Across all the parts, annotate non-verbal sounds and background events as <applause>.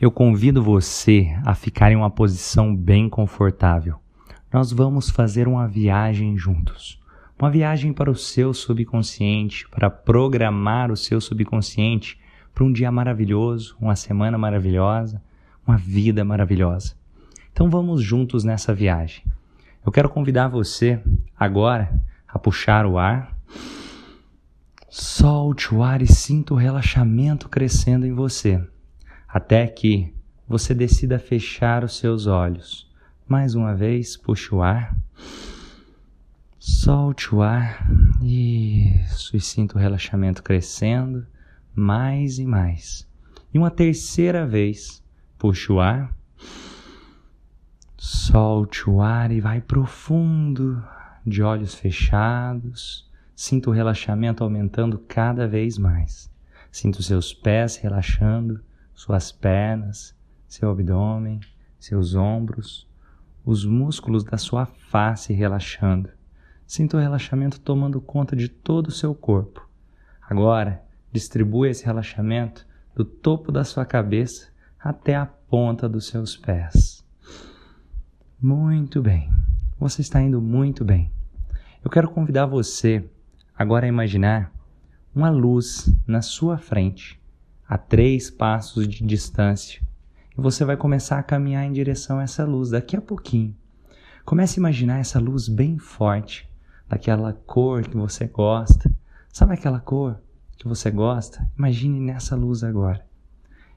Eu convido você a ficar em uma posição bem confortável. Nós vamos fazer uma viagem juntos. Uma viagem para o seu subconsciente, para programar o seu subconsciente para um dia maravilhoso, uma semana maravilhosa, uma vida maravilhosa. Então vamos juntos nessa viagem. Eu quero convidar você agora a puxar o ar. Solte o ar e sinta o relaxamento crescendo em você até que você decida fechar os seus olhos. Mais uma vez, puxe o ar. Solte o ar. Isso. E sinta o relaxamento crescendo mais e mais. E uma terceira vez, puxe o ar. Solte o ar e vai profundo, de olhos fechados. Sinta o relaxamento aumentando cada vez mais. Sinta os seus pés relaxando suas pernas, seu abdômen, seus ombros, os músculos da sua face relaxando. Sinta o relaxamento tomando conta de todo o seu corpo. Agora, distribua esse relaxamento do topo da sua cabeça até a ponta dos seus pés. Muito bem. Você está indo muito bem. Eu quero convidar você agora a imaginar uma luz na sua frente a três passos de distância. E você vai começar a caminhar em direção a essa luz daqui a pouquinho. Comece a imaginar essa luz bem forte, daquela cor que você gosta. Sabe aquela cor que você gosta? Imagine nessa luz agora.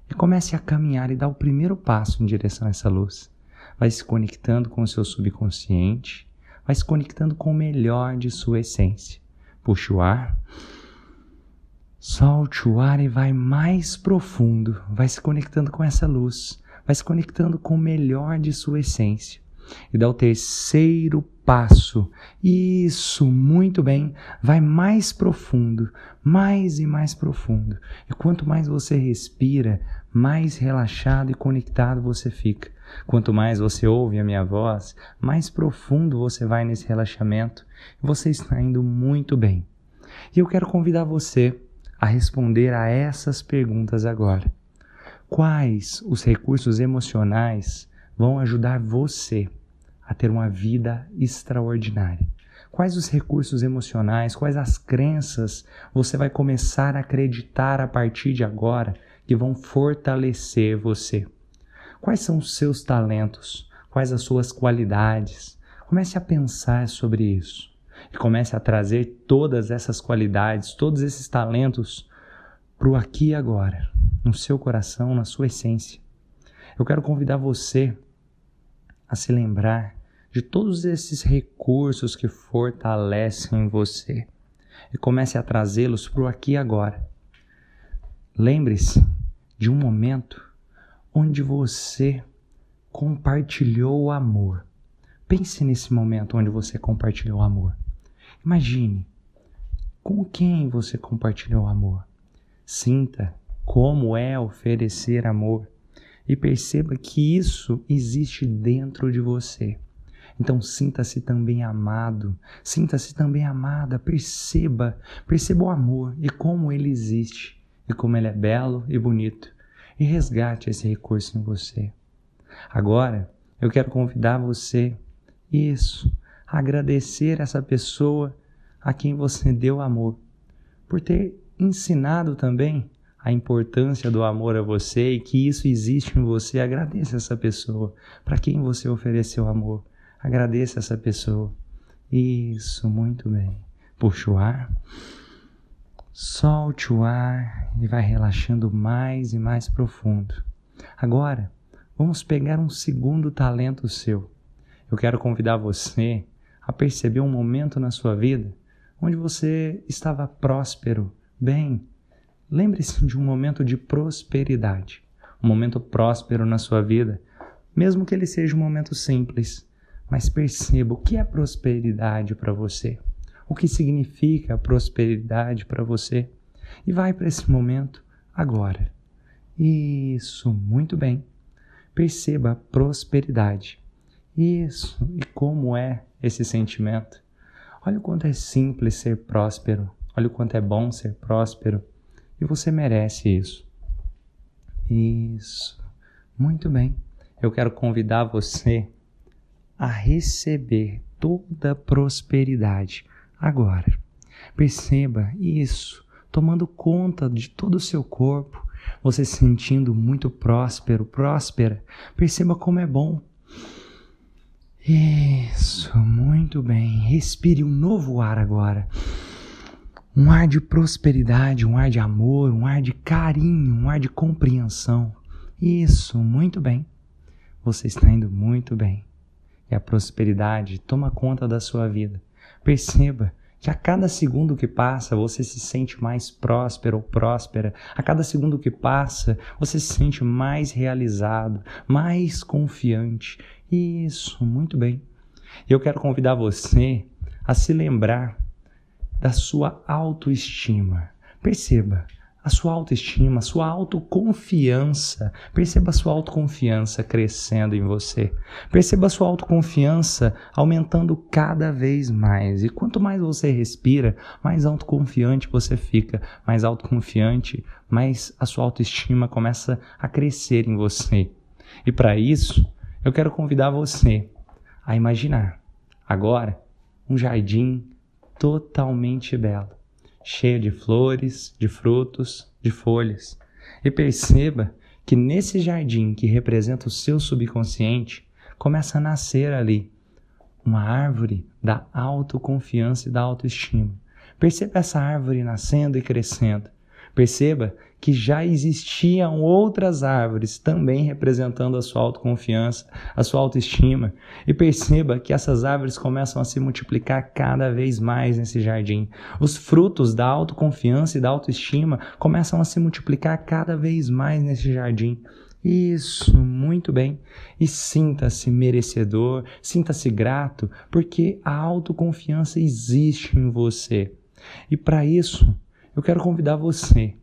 E comece a caminhar e dar o primeiro passo em direção a essa luz. Vai se conectando com o seu subconsciente, vai se conectando com o melhor de sua essência. Puxa o ar. Solte o ar e vai mais profundo, vai se conectando com essa luz, vai se conectando com o melhor de sua essência. E dá o terceiro passo. Isso, muito bem. Vai mais profundo, mais e mais profundo. E quanto mais você respira, mais relaxado e conectado você fica. Quanto mais você ouve a minha voz, mais profundo você vai nesse relaxamento. Você está indo muito bem. E eu quero convidar você a responder a essas perguntas agora. Quais os recursos emocionais vão ajudar você a ter uma vida extraordinária? Quais os recursos emocionais, quais as crenças você vai começar a acreditar a partir de agora que vão fortalecer você? Quais são os seus talentos? Quais as suas qualidades? Comece a pensar sobre isso e comece a trazer todas essas qualidades, todos esses talentos para o aqui e agora, no seu coração, na sua essência. Eu quero convidar você a se lembrar de todos esses recursos que fortalecem você e comece a trazê-los para o aqui e agora. Lembre-se de um momento onde você compartilhou o amor. Pense nesse momento onde você compartilhou o amor. Imagine com quem você compartilhou amor. Sinta como é oferecer amor e perceba que isso existe dentro de você. Então sinta-se também amado, sinta-se também amada, perceba, perceba o amor e como ele existe e como ele é belo e bonito e resgate esse recurso em você. Agora, eu quero convidar você, isso, agradecer essa pessoa a quem você <laughs> deu amor, por ter ensinado também a importância do amor a você e que isso existe em você. Agradeça essa pessoa para quem você ofereceu amor. Agradeça essa pessoa. Isso, muito bem. Puxa o ar, solte o ar e vai relaxando mais e mais profundo. Agora, vamos pegar um segundo talento seu. Eu quero convidar você a perceber um momento na sua vida onde você estava próspero, bem. Lembre-se de um momento de prosperidade, um momento próspero na sua vida, mesmo que ele seja um momento simples. Mas perceba o que é prosperidade para você, o que significa prosperidade para você, e vai para esse momento agora. Isso, muito bem. Perceba a prosperidade. Isso, e como é esse sentimento? Olha o quanto é simples ser próspero. Olha o quanto é bom ser próspero. E você merece isso. Isso. Muito bem. Eu quero convidar você a receber toda prosperidade agora. Perceba isso, tomando conta de todo o seu corpo, você se sentindo muito próspero, próspera. Perceba como é bom. Isso, muito bem. Respire um novo ar agora. Um ar de prosperidade, um ar de amor, um ar de carinho, um ar de compreensão. Isso, muito bem. Você está indo muito bem. E a prosperidade toma conta da sua vida. Perceba que a cada segundo que passa você se sente mais próspero ou próspera. A cada segundo que passa você se sente mais realizado, mais confiante. Isso, muito bem. Eu quero convidar você a se lembrar da sua autoestima. Perceba, a sua autoestima, a sua autoconfiança. Perceba a sua autoconfiança crescendo em você. Perceba a sua autoconfiança aumentando cada vez mais. E quanto mais você respira, mais autoconfiante você fica. Mais autoconfiante, mais a sua autoestima começa a crescer em você. E para isso, eu quero convidar você a imaginar agora um jardim totalmente belo cheia de flores, de frutos, de folhas. E perceba que nesse jardim que representa o seu subconsciente, começa a nascer ali uma árvore da autoconfiança e da autoestima. Perceba essa árvore nascendo e crescendo. Perceba que já existiam outras árvores também representando a sua autoconfiança, a sua autoestima. E perceba que essas árvores começam a se multiplicar cada vez mais nesse jardim. Os frutos da autoconfiança e da autoestima começam a se multiplicar cada vez mais nesse jardim. Isso, muito bem. E sinta-se merecedor, sinta-se grato, porque a autoconfiança existe em você. E para isso, eu quero convidar você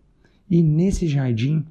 ir nesse jardim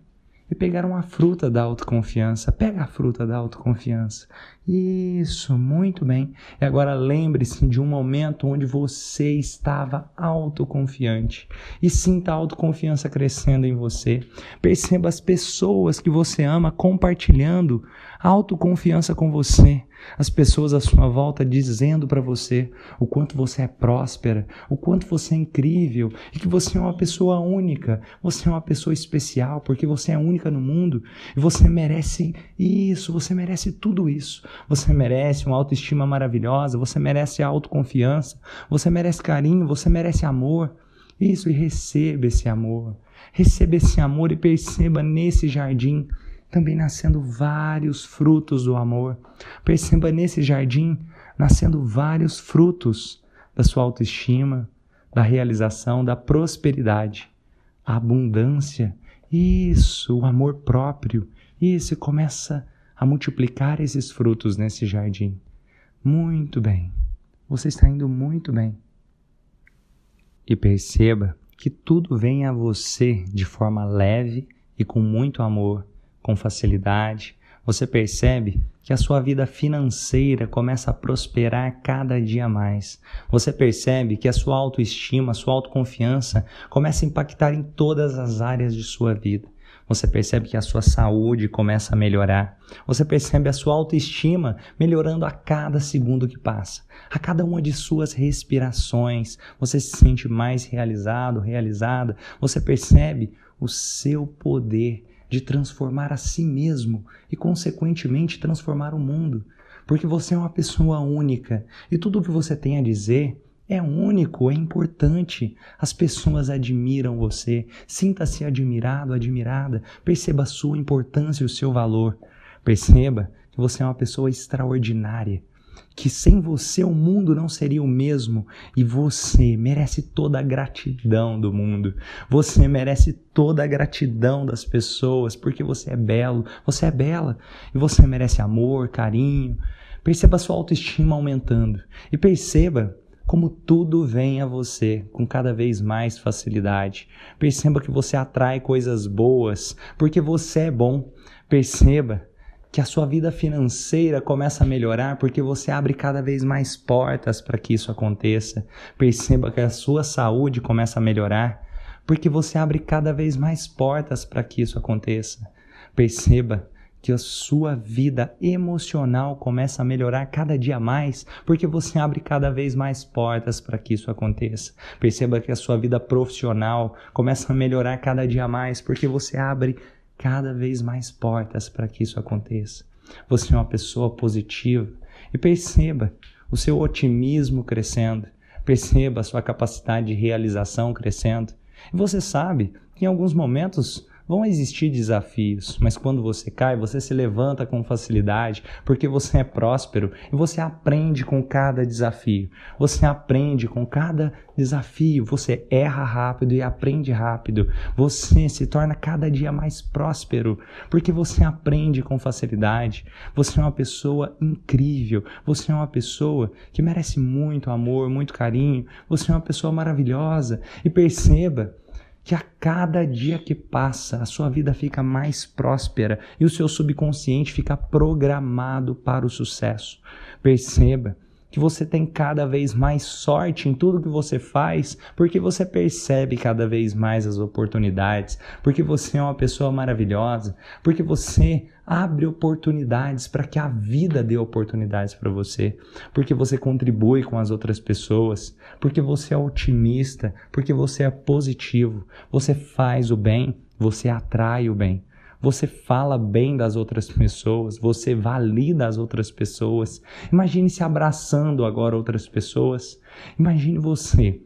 e pegar uma fruta da autoconfiança. Pega a fruta da autoconfiança. Isso, muito bem. E agora lembre-se de um momento onde você estava autoconfiante e sinta a autoconfiança crescendo em você. Perceba as pessoas que você ama compartilhando autoconfiança com você. As pessoas à sua volta dizendo para você o quanto você é próspera, o quanto você é incrível e que você é uma pessoa única, você é uma pessoa especial porque você é única no mundo e você merece isso, você merece tudo isso. Você merece uma autoestima maravilhosa, você merece autoconfiança, você merece carinho, você merece amor. Isso, e receba esse amor. Receba esse amor e perceba nesse jardim também nascendo vários frutos do amor. Perceba nesse jardim nascendo vários frutos da sua autoestima, da realização, da prosperidade, a abundância. Isso, o amor próprio. Isso, começa a multiplicar esses frutos nesse jardim. Muito bem. Você está indo muito bem. E perceba que tudo vem a você de forma leve e com muito amor, com facilidade. Você percebe que a sua vida financeira começa a prosperar cada dia mais. Você percebe que a sua autoestima, a sua autoconfiança começa a impactar em todas as áreas de sua vida. Você percebe que a sua saúde começa a melhorar. Você percebe a sua autoestima melhorando a cada segundo que passa. A cada uma de suas respirações, você se sente mais realizado, realizada. Você percebe o seu poder de transformar a si mesmo e, consequentemente, transformar o mundo. Porque você é uma pessoa única e tudo o que você tem a dizer é único, é importante. As pessoas admiram você. Sinta-se admirado, admirada. Perceba a sua importância e o seu valor. Perceba que você é uma pessoa extraordinária. Que sem você o mundo não seria o mesmo e você merece toda a gratidão do mundo. Você merece toda a gratidão das pessoas porque você é belo, você é bela e você merece amor, carinho. Perceba a sua autoestima aumentando e perceba como tudo vem a você com cada vez mais facilidade. Perceba que você atrai coisas boas porque você é bom. Perceba que a sua vida financeira começa a melhorar porque você abre cada vez mais portas para que isso aconteça. Perceba que a sua saúde começa a melhorar porque você abre cada vez mais portas para que isso aconteça. Perceba que a sua vida emocional começa a melhorar cada dia mais, porque você abre cada vez mais portas para que isso aconteça. Perceba que a sua vida profissional começa a melhorar cada dia mais, porque você abre cada vez mais portas para que isso aconteça. Você é uma pessoa positiva e perceba o seu otimismo crescendo, perceba a sua capacidade de realização crescendo. E você sabe que em alguns momentos Vão existir desafios, mas quando você cai, você se levanta com facilidade, porque você é próspero e você aprende com cada desafio. Você aprende com cada desafio, você erra rápido e aprende rápido. Você se torna cada dia mais próspero, porque você aprende com facilidade. Você é uma pessoa incrível, você é uma pessoa que merece muito amor, muito carinho. Você é uma pessoa maravilhosa e perceba que a cada dia que passa a sua vida fica mais próspera e o seu subconsciente fica programado para o sucesso. Perceba que você tem cada vez mais sorte em tudo que você faz, porque você percebe cada vez mais as oportunidades, porque você é uma pessoa maravilhosa, porque você abre oportunidades para que a vida dê oportunidades para você, porque você contribui com as outras pessoas, porque você é otimista, porque você é positivo, você faz o bem, você atrai o bem. Você fala bem das outras pessoas, você valida as outras pessoas. Imagine se abraçando agora outras pessoas. Imagine você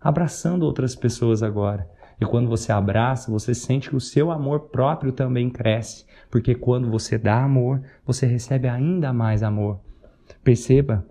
abraçando outras pessoas agora. E quando você abraça, você sente que o seu amor próprio também cresce, porque quando você dá amor, você recebe ainda mais amor. Perceba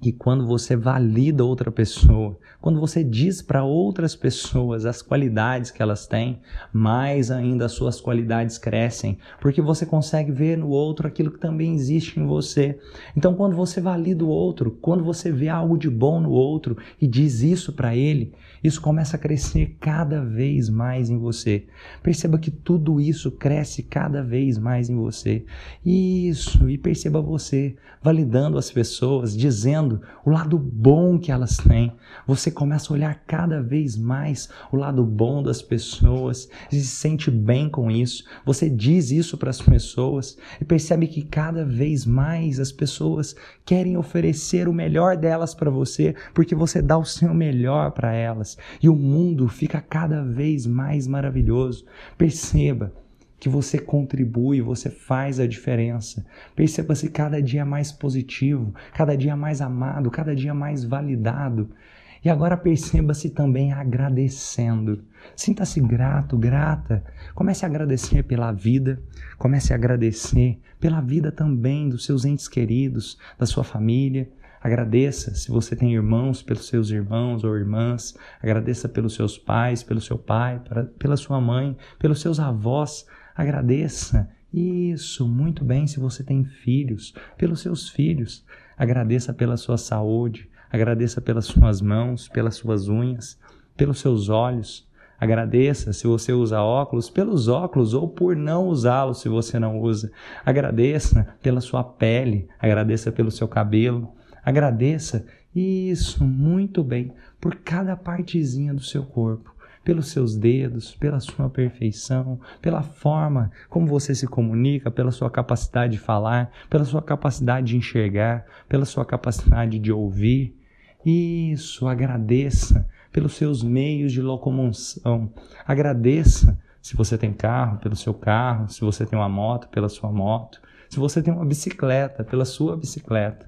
que quando você valida outra pessoa, quando você diz para outras pessoas as qualidades que elas têm, mais ainda as suas qualidades crescem, porque você consegue ver no outro aquilo que também existe em você. Então, quando você valida o outro, quando você vê algo de bom no outro e diz isso para ele, isso começa a crescer cada vez mais em você. Perceba que tudo isso cresce cada vez mais em você. Isso, e perceba você validando as pessoas, dizendo o lado bom que elas têm. Você começa a olhar cada vez mais o lado bom das pessoas se sente bem com isso. Você diz isso para as pessoas e percebe que cada vez mais as pessoas querem oferecer o melhor delas para você porque você dá o seu melhor para elas e o mundo fica cada vez mais maravilhoso. Perceba que você contribui, você faz a diferença. Perceba-se cada dia mais positivo, cada dia mais amado, cada dia mais validado. E agora perceba-se também agradecendo. Sinta-se grato, grata. Comece a agradecer pela vida, comece a agradecer pela vida também dos seus entes queridos, da sua família. Agradeça se você tem irmãos, pelos seus irmãos ou irmãs. Agradeça pelos seus pais, pelo seu pai, pela sua mãe, pelos seus avós. Agradeça. Isso, muito bem. Se você tem filhos, pelos seus filhos. Agradeça pela sua saúde. Agradeça pelas suas mãos, pelas suas unhas, pelos seus olhos. Agradeça se você usa óculos, pelos óculos ou por não usá-los se você não usa. Agradeça pela sua pele, agradeça pelo seu cabelo. Agradeça, isso, muito bem, por cada partezinha do seu corpo pelos seus dedos, pela sua perfeição, pela forma como você se comunica, pela sua capacidade de falar, pela sua capacidade de enxergar, pela sua capacidade de ouvir. Isso, agradeça pelos seus meios de locomoção. Agradeça se você tem carro, pelo seu carro, se você tem uma moto, pela sua moto, se você tem uma bicicleta, pela sua bicicleta.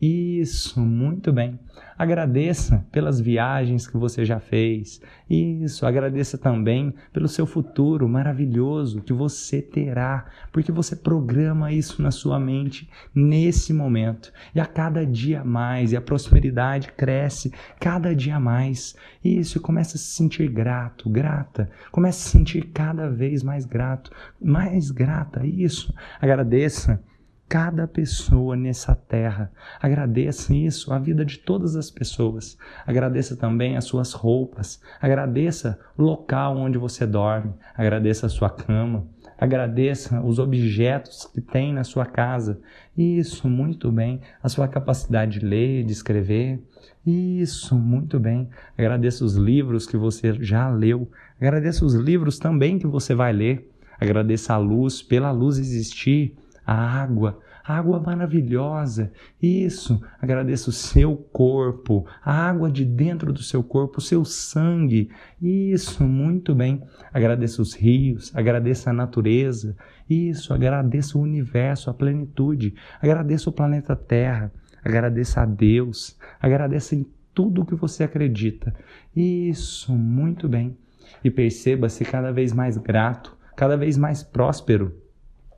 Isso, muito bem. Agradeça pelas viagens que você já fez. Isso, agradeça também pelo seu futuro maravilhoso que você terá, porque você programa isso na sua mente nesse momento. E a cada dia mais, e a prosperidade cresce cada dia mais. Isso, começa a se sentir grato, grata. Começa a se sentir cada vez mais grato, mais grata. Isso, agradeça cada pessoa nessa terra. Agradeça isso, a vida de todas as pessoas. Agradeça também as suas roupas. Agradeça o local onde você dorme. Agradeça a sua cama. Agradeça os objetos que tem na sua casa. Isso, muito bem. A sua capacidade de ler, de escrever. Isso, muito bem. Agradeça os livros que você já leu. Agradeça os livros também que você vai ler. Agradeça a luz, pela luz existir, a água, água maravilhosa. Isso, agradeça o seu corpo, a água de dentro do seu corpo, o seu sangue. Isso, muito bem. Agradeça os rios, agradeça a natureza. Isso, agradeça o universo, a plenitude. Agradeça o planeta Terra. Agradeça a Deus. Agradeça em tudo que você acredita. Isso, muito bem. E perceba-se cada vez mais grato, cada vez mais próspero.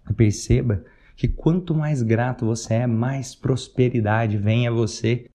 E perceba que quanto mais grato você é, mais prosperidade vem a você.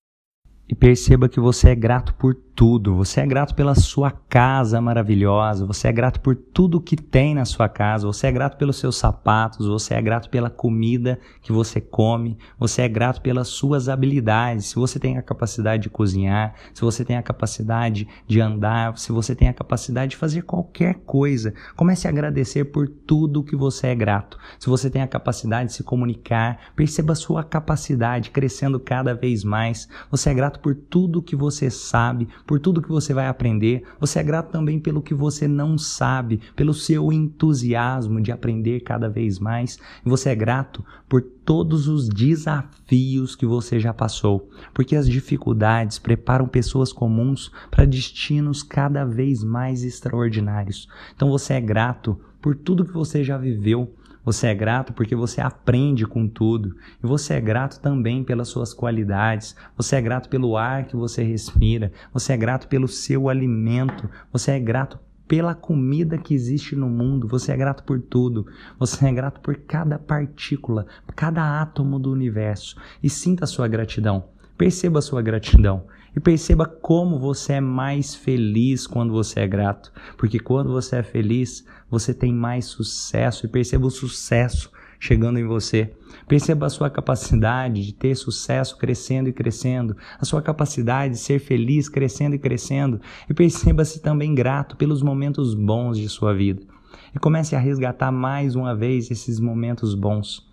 E perceba que você é grato por tudo. Você é grato pela sua casa maravilhosa, você é grato por tudo que tem na sua casa, você é grato pelos seus sapatos, você é grato pela comida que você come, você é grato pelas suas habilidades. Se você tem a capacidade de cozinhar, se você tem a capacidade de andar, se você tem a capacidade de fazer qualquer coisa, comece a agradecer por tudo que você é grato. Se você tem a capacidade de se comunicar, perceba a sua capacidade crescendo cada vez mais. Você é grato por tudo que você sabe, por tudo que você vai aprender. Você é grato também pelo que você não sabe, pelo seu entusiasmo de aprender cada vez mais. Você é grato por todos os desafios que você já passou, porque as dificuldades preparam pessoas comuns para destinos cada vez mais extraordinários. Então você é grato por tudo que você já viveu, você é grato porque você aprende com tudo. E você é grato também pelas suas qualidades. Você é grato pelo ar que você respira. Você é grato pelo seu alimento. Você é grato pela comida que existe no mundo. Você é grato por tudo. Você é grato por cada partícula, cada átomo do universo. E sinta a sua gratidão. Perceba a sua gratidão e perceba como você é mais feliz quando você é grato, porque quando você é feliz, você tem mais sucesso e perceba o sucesso chegando em você. Perceba a sua capacidade de ter sucesso crescendo e crescendo, a sua capacidade de ser feliz crescendo e crescendo, e perceba-se também grato pelos momentos bons de sua vida. E comece a resgatar mais uma vez esses momentos bons.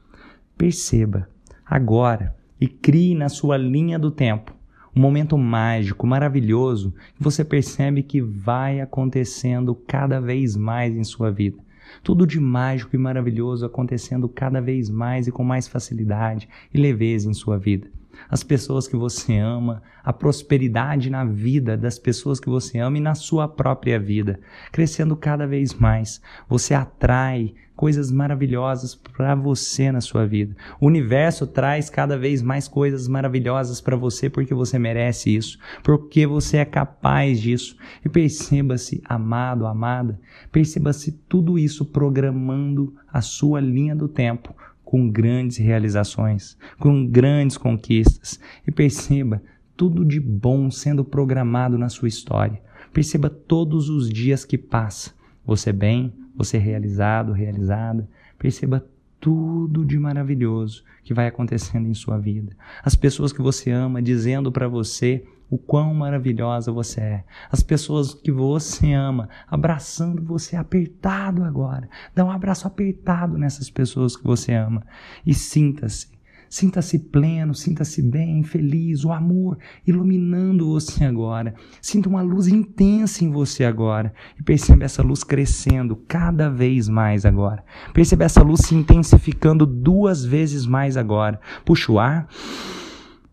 Perceba agora e crie na sua linha do tempo um momento mágico, maravilhoso, que você percebe que vai acontecendo cada vez mais em sua vida. Tudo de mágico e maravilhoso acontecendo cada vez mais e com mais facilidade e leveza em sua vida. As pessoas que você ama, a prosperidade na vida das pessoas que você ama e na sua própria vida, crescendo cada vez mais. Você atrai coisas maravilhosas para você na sua vida. O universo traz cada vez mais coisas maravilhosas para você porque você merece isso, porque você é capaz disso. E perceba-se, amado, amada, perceba-se tudo isso programando a sua linha do tempo com grandes realizações, com grandes conquistas. E perceba tudo de bom sendo programado na sua história. Perceba todos os dias que passa, você bem, você realizado, realizada, perceba tudo de maravilhoso que vai acontecendo em sua vida. As pessoas que você ama dizendo para você o quão maravilhosa você é. As pessoas que você ama abraçando você apertado agora. Dá um abraço apertado nessas pessoas que você ama e sinta-se Sinta-se pleno, sinta-se bem, feliz, o amor iluminando você agora. Sinta uma luz intensa em você agora e perceba essa luz crescendo cada vez mais agora. Perceba essa luz se intensificando duas vezes mais agora. Puxa o ar.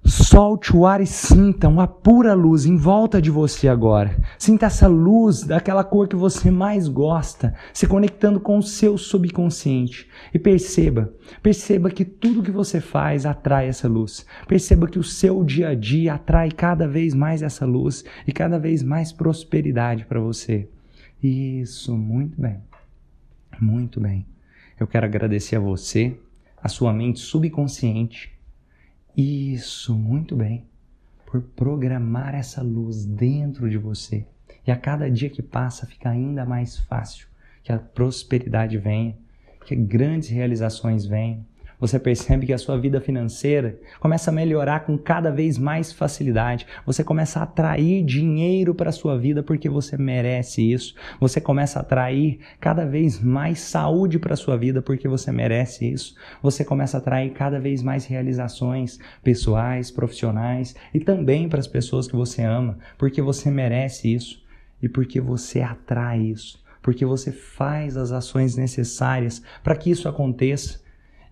Solte o ar e sinta uma pura luz em volta de você agora. Sinta essa luz daquela cor que você mais gosta, se conectando com o seu subconsciente. E perceba, perceba que tudo que você faz atrai essa luz. Perceba que o seu dia a dia atrai cada vez mais essa luz e cada vez mais prosperidade para você. Isso, muito bem. Muito bem. Eu quero agradecer a você, a sua mente subconsciente isso, muito bem. Por programar essa luz dentro de você. E a cada dia que passa fica ainda mais fácil que a prosperidade venha, que grandes realizações venham, você percebe que a sua vida financeira começa a melhorar com cada vez mais facilidade. Você começa a atrair dinheiro para a sua vida porque você merece isso. Você começa a atrair cada vez mais saúde para a sua vida porque você merece isso. Você começa a atrair cada vez mais realizações pessoais, profissionais e também para as pessoas que você ama porque você merece isso e porque você atrai isso. porque você faz as ações necessárias para que isso aconteça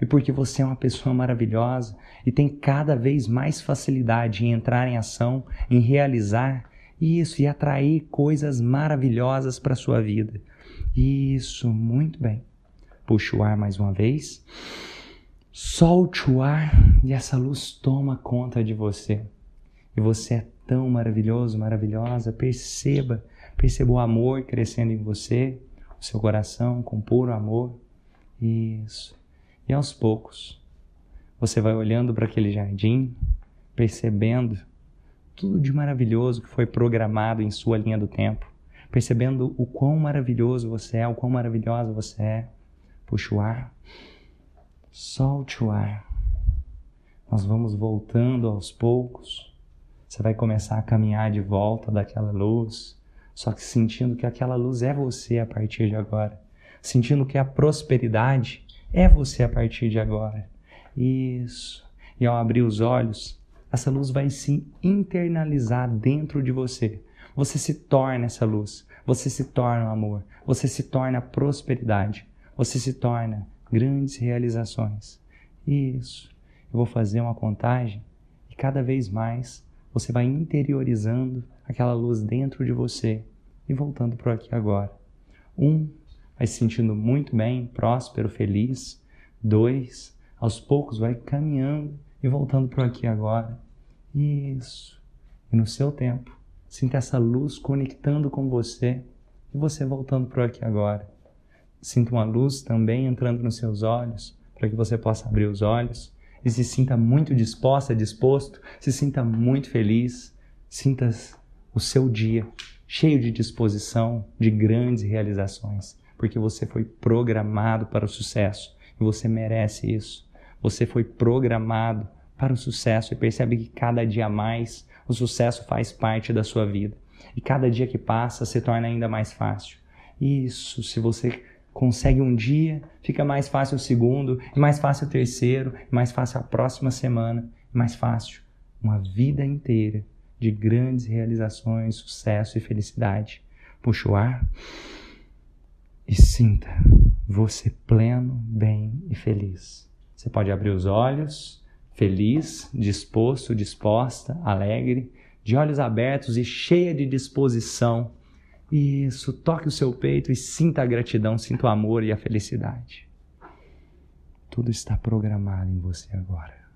e porque você é uma pessoa maravilhosa e tem cada vez mais facilidade em entrar em ação, em realizar isso e atrair coisas maravilhosas para sua vida. Isso, muito bem. Puxa o ar mais uma vez. Solte o ar e essa luz toma conta de você. E você é tão maravilhoso, maravilhosa. Perceba, perceba o amor crescendo em você, o seu coração com puro amor. Isso. E aos poucos, você vai olhando para aquele jardim, percebendo tudo de maravilhoso que foi programado em sua linha do tempo, percebendo o quão maravilhoso você é, o quão maravilhosa você é. Puxa o ar, solte o ar. Nós vamos voltando aos poucos. Você vai começar a caminhar de volta daquela luz, só que sentindo que aquela luz é você a partir de agora, sentindo que a prosperidade é você a partir de agora. Isso. E ao abrir os olhos, essa luz vai se internalizar dentro de você. Você se torna essa luz. Você se torna o amor. Você se torna a prosperidade. Você se torna grandes realizações. Isso. Eu vou fazer uma contagem e cada vez mais você vai interiorizando aquela luz dentro de você e voltando para aqui agora. Um, vai se sentindo muito bem, próspero, feliz. Dois, aos poucos vai caminhando e voltando para aqui agora. Isso. E no seu tempo, sinta essa luz conectando com você e você voltando para aqui agora. Sinta uma luz também entrando nos seus olhos, para que você possa abrir os olhos e se sinta muito disposta, disposto, se sinta muito feliz, sinta o seu dia cheio de disposição, de grandes realizações, porque você foi programado para o sucesso e você merece isso. Você foi programado para o sucesso e percebe que cada dia mais o sucesso faz parte da sua vida. E cada dia que passa se torna ainda mais fácil. Isso, se você consegue um dia, fica mais fácil o segundo, e mais fácil o terceiro, e mais fácil a próxima semana, e mais fácil uma vida inteira de grandes realizações, sucesso e felicidade. Puxa o ar e sinta você pleno, bem e feliz. Você pode abrir os olhos, feliz, disposto, disposta, alegre, de olhos abertos e cheia de disposição isso, toque o seu peito e sinta a gratidão, sinta o amor e a felicidade. Tudo está programado em você agora.